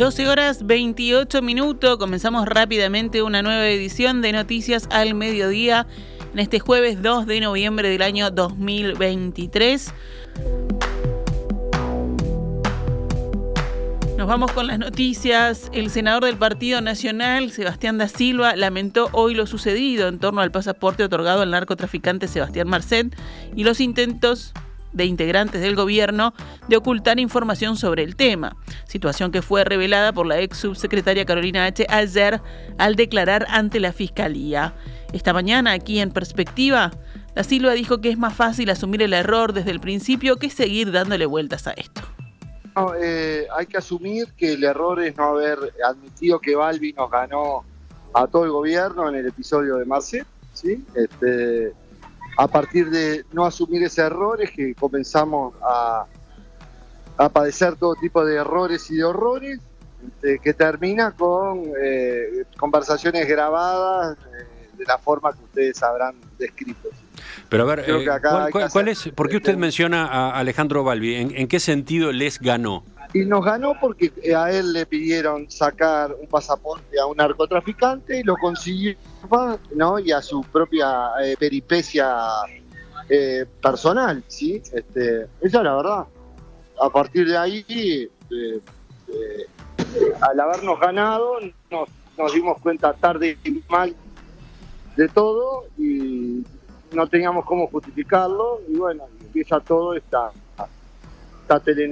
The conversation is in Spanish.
12 horas 28 minutos, comenzamos rápidamente una nueva edición de Noticias al Mediodía en este jueves 2 de noviembre del año 2023. Nos vamos con las noticias. El senador del Partido Nacional, Sebastián da Silva, lamentó hoy lo sucedido en torno al pasaporte otorgado al narcotraficante Sebastián Marcet y los intentos de integrantes del gobierno de ocultar información sobre el tema, situación que fue revelada por la ex subsecretaria Carolina H. ayer al declarar ante la Fiscalía. Esta mañana, aquí en Perspectiva, la Silva dijo que es más fácil asumir el error desde el principio que seguir dándole vueltas a esto. Eh, hay que asumir que el error es no haber admitido que Balbi nos ganó a todo el gobierno en el episodio de Marcet, ¿sí? Este, a partir de no asumir ese error es que comenzamos a, a padecer todo tipo de errores y de horrores, este, que termina con eh, conversaciones grabadas eh, de la forma que ustedes habrán descrito. Pero a ver, eh, ¿cuál, es, ¿por qué usted menciona a Alejandro Balbi? ¿En, qué sentido les ganó? Y nos ganó porque a él le pidieron sacar un pasaporte a un narcotraficante y lo consiguió, ¿no? Y a su propia eh, peripecia eh, personal, ¿sí? Este, esa es la verdad. A partir de ahí, eh, al habernos ganado, nos, nos dimos cuenta tarde y mal de todo y no teníamos cómo justificarlo y bueno, empieza todo esta, esta telenovela